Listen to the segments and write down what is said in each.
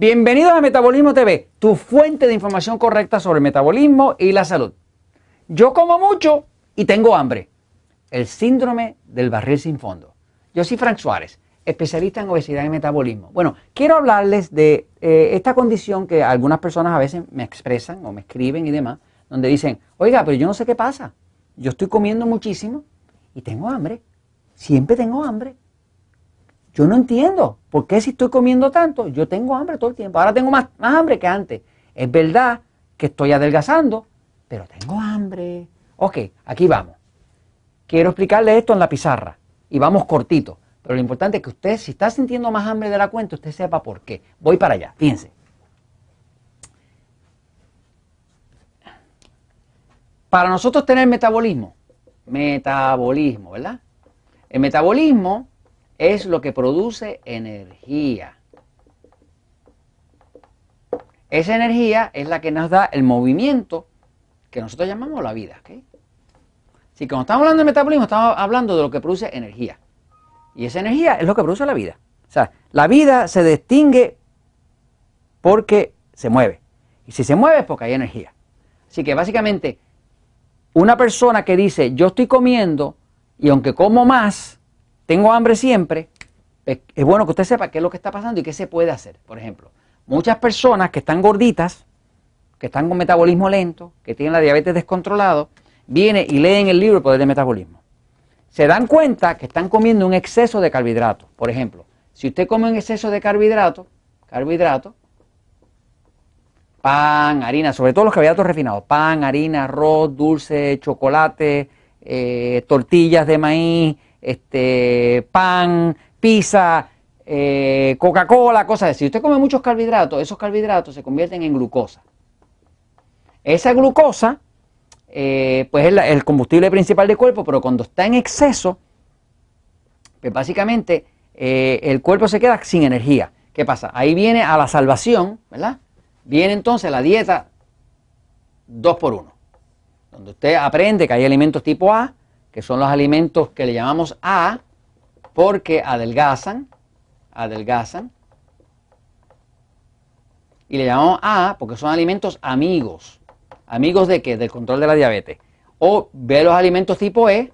Bienvenidos a Metabolismo TV, tu fuente de información correcta sobre el metabolismo y la salud. Yo como mucho y tengo hambre. El síndrome del barril sin fondo. Yo soy Frank Suárez, especialista en obesidad y metabolismo. Bueno, quiero hablarles de eh, esta condición que algunas personas a veces me expresan o me escriben y demás, donde dicen, oiga, pero yo no sé qué pasa. Yo estoy comiendo muchísimo y tengo hambre. Siempre tengo hambre. Yo no entiendo por qué si estoy comiendo tanto, yo tengo hambre todo el tiempo. Ahora tengo más, hambre que antes. Es verdad que estoy adelgazando, pero tengo hambre. Ok, aquí vamos. Quiero explicarle esto en la pizarra y vamos cortito. Pero lo importante es que usted, si está sintiendo más hambre de la cuenta, usted sepa por qué. Voy para allá, fíjense. Para nosotros tener metabolismo, metabolismo, ¿verdad? El metabolismo es lo que produce energía. Esa energía es la que nos da el movimiento que nosotros llamamos la vida. ¿okay? Si cuando estamos hablando de metabolismo, estamos hablando de lo que produce energía. Y esa energía es lo que produce la vida. O sea, la vida se distingue porque se mueve. Y si se mueve es porque hay energía. Así que básicamente, una persona que dice, yo estoy comiendo y aunque como más, tengo hambre siempre, es bueno que usted sepa qué es lo que está pasando y qué se puede hacer. Por ejemplo, muchas personas que están gorditas, que están con metabolismo lento, que tienen la diabetes descontrolado, vienen y leen el libro El Poder del Metabolismo. Se dan cuenta que están comiendo un exceso de carbohidratos. Por ejemplo, si usted come un exceso de carbohidratos, carbohidratos, pan, harina, sobre todo los carbohidratos refinados, pan, harina, arroz, dulce, chocolate, eh, tortillas de maíz, este, pan, pizza, eh, Coca-Cola, cosas así. Si usted come muchos carbohidratos, esos carbohidratos se convierten en glucosa. Esa glucosa, eh, pues es el combustible principal del cuerpo, pero cuando está en exceso, pues básicamente eh, el cuerpo se queda sin energía. ¿Qué pasa? Ahí viene a la salvación, ¿verdad? Viene entonces la dieta 2 por 1 donde usted aprende que hay alimentos tipo A, que son los alimentos que le llamamos A, porque adelgazan, adelgazan. Y le llamamos A porque son alimentos amigos. ¿Amigos de qué? Del control de la diabetes. O ve los alimentos tipo E,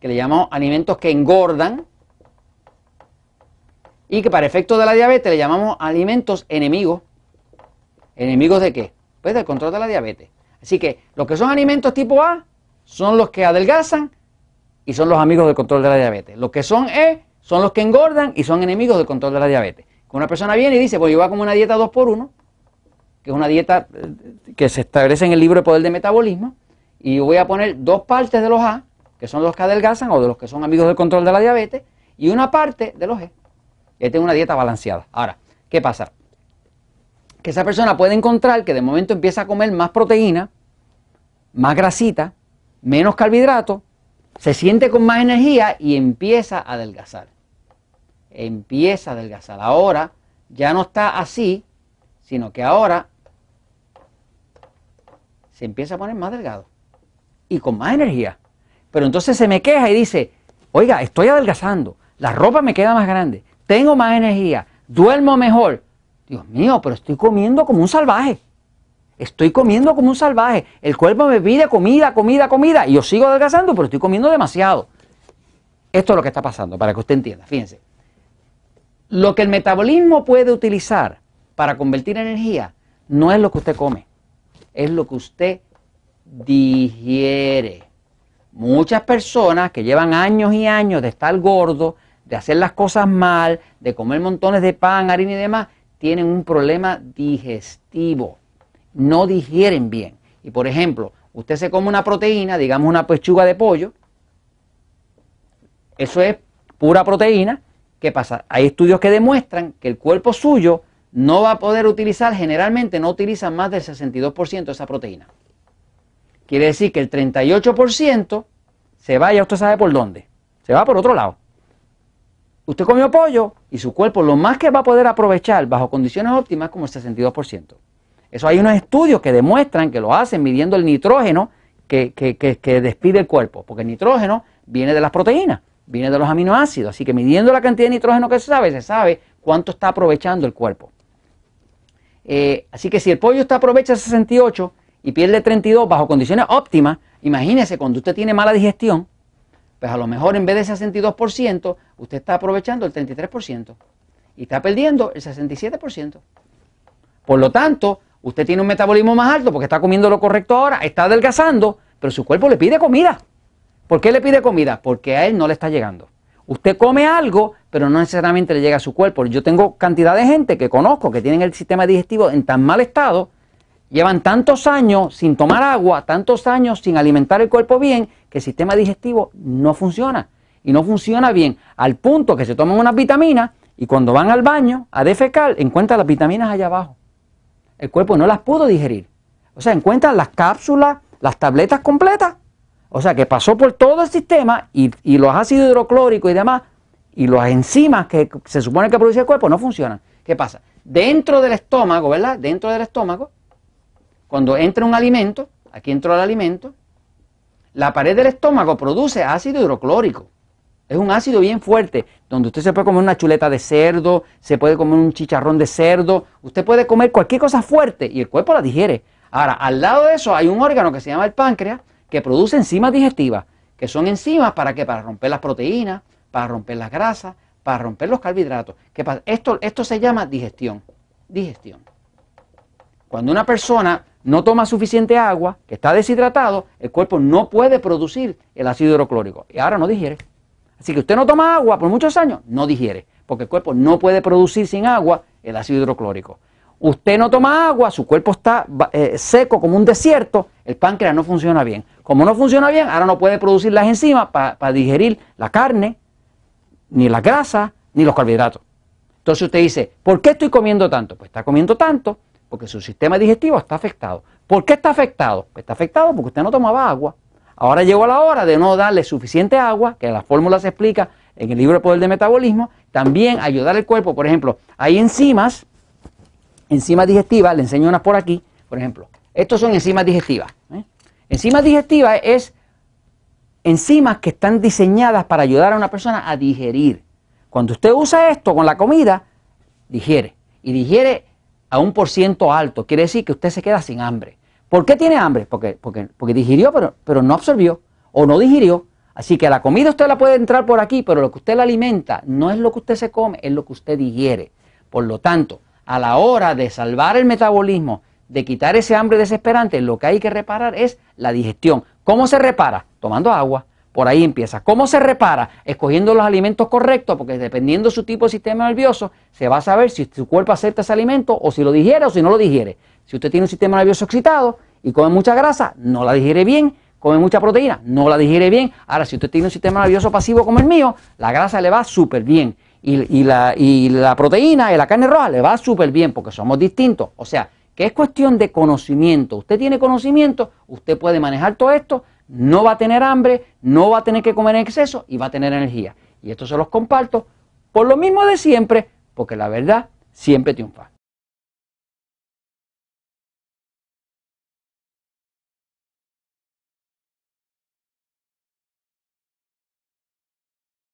que le llamamos alimentos que engordan. Y que para efecto de la diabetes le llamamos alimentos enemigos. ¿Enemigos de qué? Pues del control de la diabetes. Así que los que son alimentos tipo A son los que adelgazan y son los amigos del control de la diabetes. Los que son E son los que engordan y son enemigos del control de la diabetes. Una persona viene y dice, pues yo voy a comer una dieta 2 por 1 que es una dieta eh, que se establece en el libro de poder de metabolismo, y yo voy a poner dos partes de los A, que son los que adelgazan o de los que son amigos del control de la diabetes, y una parte de los E. Y tengo una dieta balanceada. Ahora, ¿qué pasa? Que esa persona puede encontrar que de momento empieza a comer más proteína, más grasita, menos carbohidratos, se siente con más energía y empieza a adelgazar. Empieza a adelgazar. Ahora ya no está así, sino que ahora se empieza a poner más delgado y con más energía. Pero entonces se me queja y dice, oiga, estoy adelgazando, la ropa me queda más grande, tengo más energía, duermo mejor. Dios mío, pero estoy comiendo como un salvaje. Estoy comiendo como un salvaje. El cuerpo me pide comida, comida, comida. Y yo sigo adelgazando, pero estoy comiendo demasiado. Esto es lo que está pasando, para que usted entienda. Fíjense. Lo que el metabolismo puede utilizar para convertir energía no es lo que usted come, es lo que usted digiere. Muchas personas que llevan años y años de estar gordo, de hacer las cosas mal, de comer montones de pan, harina y demás, tienen un problema digestivo no digieren bien. Y por ejemplo, usted se come una proteína, digamos una pechuga de pollo, eso es pura proteína. ¿Qué pasa? Hay estudios que demuestran que el cuerpo suyo no va a poder utilizar, generalmente no utiliza más del 62% de esa proteína. Quiere decir que el 38% se vaya, usted sabe por dónde, se va por otro lado. Usted comió pollo y su cuerpo lo más que va a poder aprovechar bajo condiciones óptimas como el 62%. Eso hay unos estudios que demuestran que lo hacen midiendo el nitrógeno que, despide el cuerpo, porque el nitrógeno viene de las proteínas, viene de los aminoácidos, así que midiendo la cantidad de nitrógeno que se sabe, se sabe cuánto está aprovechando el cuerpo. Eh, así que si el pollo usted aprovecha 68 y pierde 32 bajo condiciones óptimas, imagínese cuando usted tiene mala digestión, pues a lo mejor en vez de 62%, usted está aprovechando el 33% y está perdiendo el 67%. Por lo tanto, usted tiene un metabolismo más alto porque está comiendo lo correcto ahora, está adelgazando, pero su cuerpo le pide comida. ¿Por qué le pide comida? Porque a él no le está llegando. Usted come algo, pero no necesariamente le llega a su cuerpo. Yo tengo cantidad de gente que conozco que tienen el sistema digestivo en tan mal estado, llevan tantos años sin tomar agua, tantos años sin alimentar el cuerpo bien, que el sistema digestivo no funciona. Y no funciona bien, al punto que se toman unas vitaminas y cuando van al baño a defecar, encuentran las vitaminas allá abajo. El cuerpo no las pudo digerir. O sea, encuentran las cápsulas, las tabletas completas. O sea, que pasó por todo el sistema y, los ácidos hidroclóricos y demás, y las enzimas que se supone que produce el cuerpo no funcionan. ¿Qué pasa? Dentro del estómago, ¿verdad? Dentro del estómago, cuando entra un alimento, aquí entra el alimento, la pared del estómago produce ácido hidroclórico. Es un ácido bien fuerte, donde usted se puede comer una chuleta de cerdo, se puede comer un chicharrón de cerdo, usted puede comer cualquier cosa fuerte y el cuerpo la digiere. Ahora, al lado de eso hay un órgano que se llama el páncreas que produce enzimas digestivas, que son enzimas para qué? Para romper las proteínas, para romper las grasas, para romper los carbohidratos. ¿Qué? Esto, esto se llama digestión. Digestión. Cuando una persona no toma suficiente agua, que está deshidratado, el cuerpo no puede producir el ácido hidroclórico y ahora no digiere. Así que usted no toma agua por muchos años, no digiere, porque el cuerpo no puede producir sin agua el ácido hidroclórico. Usted no toma agua, su cuerpo está eh, seco como un desierto, el páncreas no funciona bien. Como no funciona bien, ahora no puede producir las enzimas para digerir la carne, ni la grasa, ni los carbohidratos. Entonces usted dice, ¿por qué estoy comiendo tanto? Pues está comiendo tanto porque su sistema digestivo está afectado. ¿Por qué está afectado? Pues está afectado porque usted no tomaba agua. Ahora llegó la hora de no darle suficiente agua, que la fórmula se explica en el libro de Poder de Metabolismo. También ayudar al cuerpo, por ejemplo, hay enzimas, enzimas digestivas, le enseño unas por aquí, por ejemplo. Estos son enzimas digestivas. ¿eh? Enzimas digestivas es enzimas que están diseñadas para ayudar a una persona a digerir. Cuando usted usa esto con la comida, digiere. Y digiere a un por ciento alto. Quiere decir que usted se queda sin hambre. ¿Por qué tiene hambre? Porque, porque, porque digirió, pero, pero no absorbió o no digirió. Así que la comida usted la puede entrar por aquí, pero lo que usted la alimenta no es lo que usted se come, es lo que usted digiere. Por lo tanto, a la hora de salvar el metabolismo, de quitar ese hambre desesperante, lo que hay que reparar es la digestión. ¿Cómo se repara? Tomando agua. Por ahí empieza. ¿Cómo se repara? Escogiendo los alimentos correctos, porque dependiendo de su tipo de sistema nervioso, se va a saber si su cuerpo acepta ese alimento o si lo digiere o si no lo digiere. Si usted tiene un sistema nervioso excitado y come mucha grasa, no la digiere bien, come mucha proteína, no la digiere bien. Ahora, si usted tiene un sistema nervioso pasivo como el mío, la grasa le va súper bien. Y, la, y la proteína y la carne roja le va súper bien porque somos distintos. O sea, que es cuestión de conocimiento. Usted tiene conocimiento, usted puede manejar todo esto, no va a tener hambre, no va a tener que comer en exceso y va a tener energía. Y esto se los comparto por lo mismo de siempre, porque la verdad siempre triunfa.